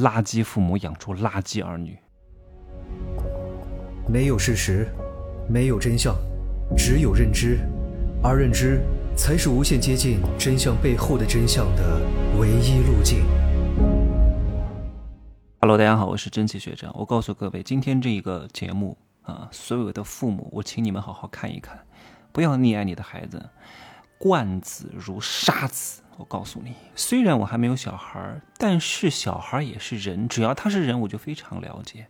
垃圾父母养出垃圾儿女。没有事实，没有真相，只有认知，而认知才是无限接近真相背后的真相的唯一路径。Hello，大家好，我是蒸汽学长。我告诉各位，今天这一个节目啊，所有的父母，我请你们好好看一看，不要溺爱你的孩子，惯子如杀子。我告诉你，虽然我还没有小孩，但是小孩也是人，只要他是人，我就非常了解。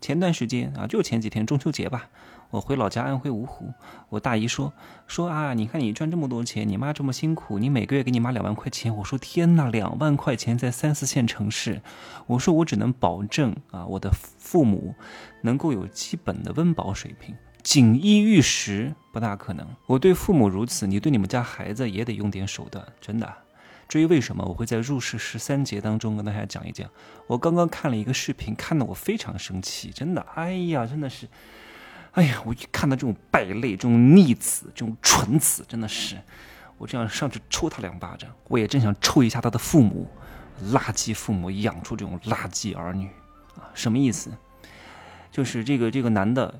前段时间啊，就前几天中秋节吧，我回老家安徽芜湖，我大姨说说啊，你看你赚这么多钱，你妈这么辛苦，你每个月给你妈两万块钱。我说天哪，两万块钱在三四线城市，我说我只能保证啊，我的父母能够有基本的温饱水平，锦衣玉食不大可能。我对父母如此，你对你们家孩子也得用点手段，真的。至于为什么我会在入世十三节当中跟大家讲一讲，我刚刚看了一个视频，看得我非常生气，真的，哎呀，真的是，哎呀，我一看到这种败类、这种逆子、这种蠢子，真的是，我这样上去抽他两巴掌，我也真想抽一下他的父母，垃圾父母养出这种垃圾儿女啊，什么意思？就是这个这个男的，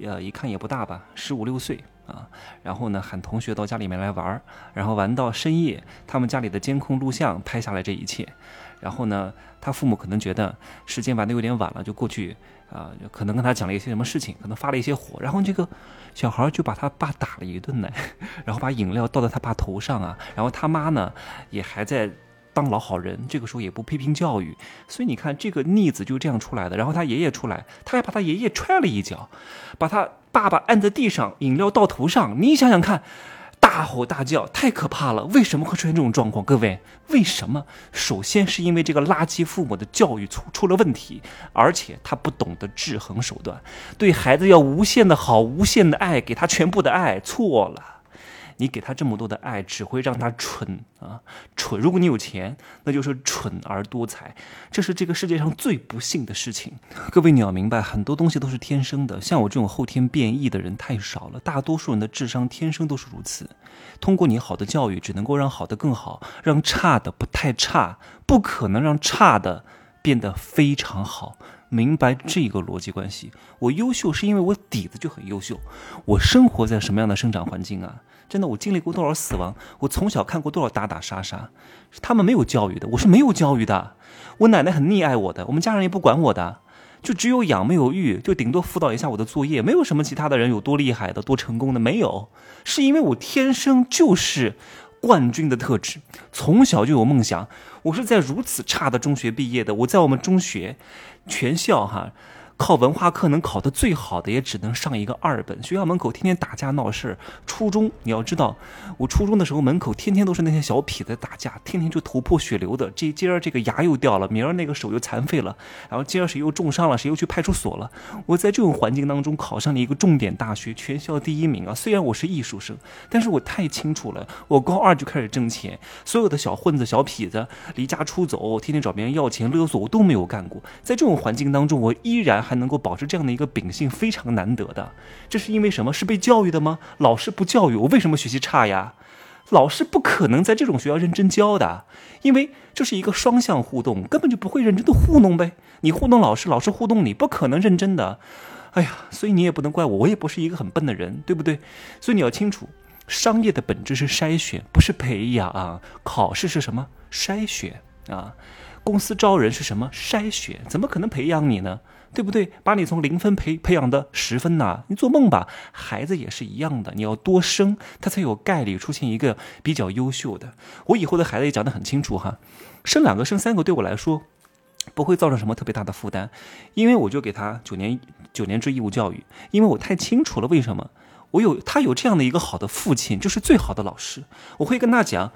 呃，一看也不大吧，十五六岁。啊，然后呢，喊同学到家里面来玩儿，然后玩到深夜，他们家里的监控录像拍下来这一切，然后呢，他父母可能觉得时间玩的有点晚了，就过去啊，可能跟他讲了一些什么事情，可能发了一些火，然后这个小孩就把他爸打了一顿呢，然后把饮料倒在他爸头上啊，然后他妈呢也还在。当老好人，这个时候也不批评教育，所以你看这个逆子就这样出来的。然后他爷爷出来，他还把他爷爷踹了一脚，把他爸爸按在地上，饮料倒头上。你想想看，大吼大叫，太可怕了。为什么会出现这种状况？各位，为什么？首先是因为这个垃圾父母的教育出出了问题，而且他不懂得制衡手段，对孩子要无限的好，无限的爱，给他全部的爱，错了。你给他这么多的爱，只会让他蠢啊！蠢！如果你有钱，那就是蠢而多财，这是这个世界上最不幸的事情。各位，你要明白，很多东西都是天生的，像我这种后天变异的人太少了。大多数人的智商天生都是如此。通过你好的教育，只能够让好的更好，让差的不太差，不可能让差的变得非常好。明白这个逻辑关系，我优秀是因为我底子就很优秀。我生活在什么样的生长环境啊？真的，我经历过多少死亡？我从小看过多少打打杀杀？他们没有教育的，我是没有教育的。我奶奶很溺爱我的，我们家人也不管我的，就只有养没有育，就顶多辅导一下我的作业，没有什么其他的人有多厉害的、多成功的，没有。是因为我天生就是冠军的特质，从小就有梦想。我是在如此差的中学毕业的，我在我们中学。全校哈。靠文化课能考得最好的，也只能上一个二本。学校门口天天打架闹事初中你要知道，我初中的时候门口天天都是那些小痞子打架，天天就头破血流的。这今儿这个牙又掉了，明儿那个手又残废了，然后今儿谁又重伤了，谁又去派出所了。我在这种环境当中考上了一个重点大学，全校第一名啊！虽然我是艺术生，但是我太清楚了，我高二就开始挣钱，所有的小混子、小痞子离家出走，天天找别人要钱勒索，我都没有干过。在这种环境当中，我依然。还能够保持这样的一个秉性，非常难得的。这是因为什么？是被教育的吗？老师不教育我，为什么学习差呀？老师不可能在这种学校认真教的，因为这是一个双向互动，根本就不会认真的糊弄呗。你糊弄老师，老师糊弄你，不可能认真的。哎呀，所以你也不能怪我，我也不是一个很笨的人，对不对？所以你要清楚，商业的本质是筛选，不是培养啊。考试是什么？筛选啊。公司招人是什么？筛选，怎么可能培养你呢？对不对？把你从零分培培养的十分呐？你做梦吧！孩子也是一样的，你要多生，他才有概率出现一个比较优秀的。我以后的孩子也讲得很清楚哈，生两个、生三个对我来说不会造成什么特别大的负担，因为我就给他九年九年制义务教育，因为我太清楚了为什么。我有他有这样的一个好的父亲，就是最好的老师。我会跟他讲，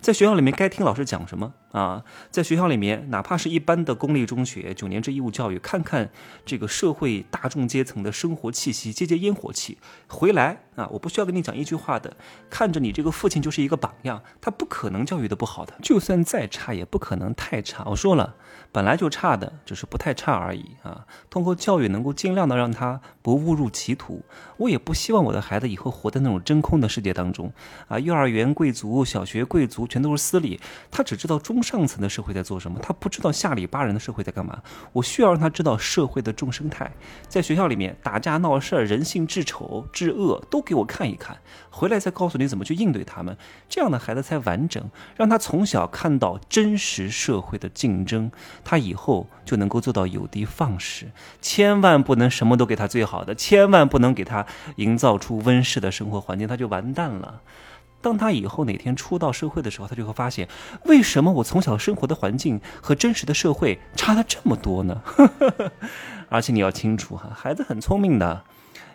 在学校里面该听老师讲什么啊？在学校里面，哪怕是一般的公立中学，九年制义务教育，看看这个社会大众阶层的生活气息，接接烟火气，回来啊！我不需要跟你讲一句话的，看着你这个父亲就是一个榜样，他不可能教育的不好的，就算再差也不可能太差。我说了，本来就差的，只是不太差而已啊。通过教育能够尽量的让他不误入歧途，我也不希望我的。孩子以后活在那种真空的世界当中，啊，幼儿园贵族、小学贵族、全都是私利，他只知道中上层的社会在做什么，他不知道下里巴人的社会在干嘛。我需要让他知道社会的众生态，在学校里面打架闹事儿、人性至丑至恶都给我看一看，回来再告诉你怎么去应对他们，这样的孩子才完整。让他从小看到真实社会的竞争，他以后就能够做到有的放矢。千万不能什么都给他最好的，千万不能给他营造出温室的生活环境，他就完蛋了。当他以后哪天出到社会的时候，他就会发现，为什么我从小生活的环境和真实的社会差了这么多呢？而且你要清楚哈，孩子很聪明的，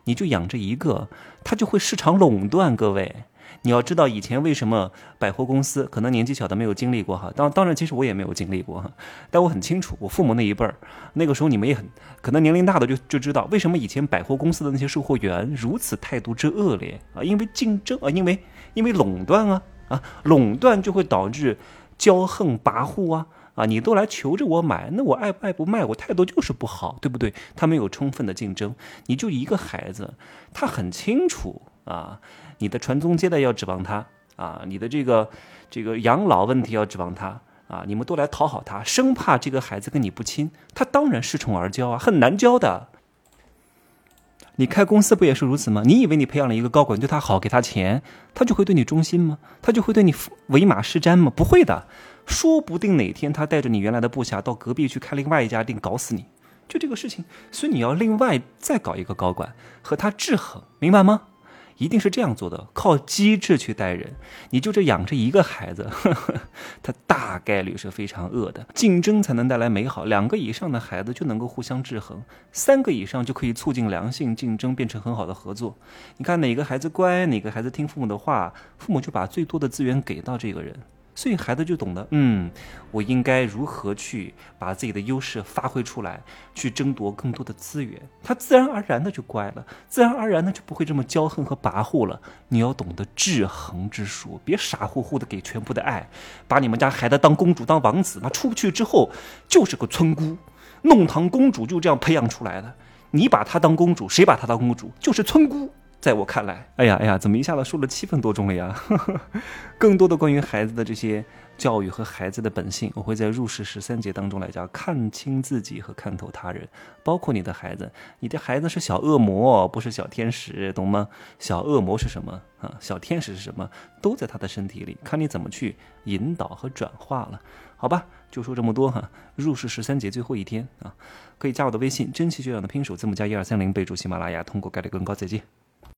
你就养这一个，他就会市场垄断。各位，你要知道以前为什么百货公司可能年纪小的没有经历过哈，当当然其实我也没有经历过哈，但我很清楚，我父母那一辈儿，那个时候你们也很可能年龄大的就就知道为什么以前百货公司的那些售货员如此态度之恶劣啊，因为竞争啊，因为。因为垄断啊啊，垄断就会导致骄横跋扈啊啊！你都来求着我买，那我爱不爱不卖，我态度就是不好，对不对？他没有充分的竞争，你就一个孩子，他很清楚啊，你的传宗接代要指望他啊，你的这个这个养老问题要指望他啊，你们都来讨好他，生怕这个孩子跟你不亲，他当然恃宠而骄啊，很难教的。你开公司不也是如此吗？你以为你培养了一个高管，对他好，给他钱，他就会对你忠心吗？他就会对你唯马是瞻吗？不会的，说不定哪天他带着你原来的部下到隔壁去开另外一家店，搞死你，就这个事情。所以你要另外再搞一个高管和他制衡，明白吗？一定是这样做的，靠机智去带人。你就这养着一个孩子，呵呵他大概率是非常饿的。竞争才能带来美好，两个以上的孩子就能够互相制衡，三个以上就可以促进良性竞争，变成很好的合作。你看哪个孩子乖，哪个孩子听父母的话，父母就把最多的资源给到这个人。所以孩子就懂得，嗯，我应该如何去把自己的优势发挥出来，去争夺更多的资源，他自然而然的就乖了，自然而然的就不会这么骄横和跋扈了。你要懂得制衡之术，别傻乎乎的给全部的爱，把你们家孩子当公主当王子，那出不去之后就是个村姑，弄堂公主就这样培养出来的。你把她当公主，谁把她当公主，就是村姑。在我看来，哎呀哎呀，怎么一下子说了七分多钟了呀？更多的关于孩子的这些教育和孩子的本性，我会在入世十三节当中来讲。看清自己和看透他人，包括你的孩子，你的孩子是小恶魔，不是小天使，懂吗？小恶魔是什么啊？小天使是什么？都在他的身体里，看你怎么去引导和转化了。好吧，就说这么多哈。入世十三节最后一天啊，可以加我的微信，真奇学长的拼手字母加一二三零，备注喜马拉雅，通过概率更高。再见。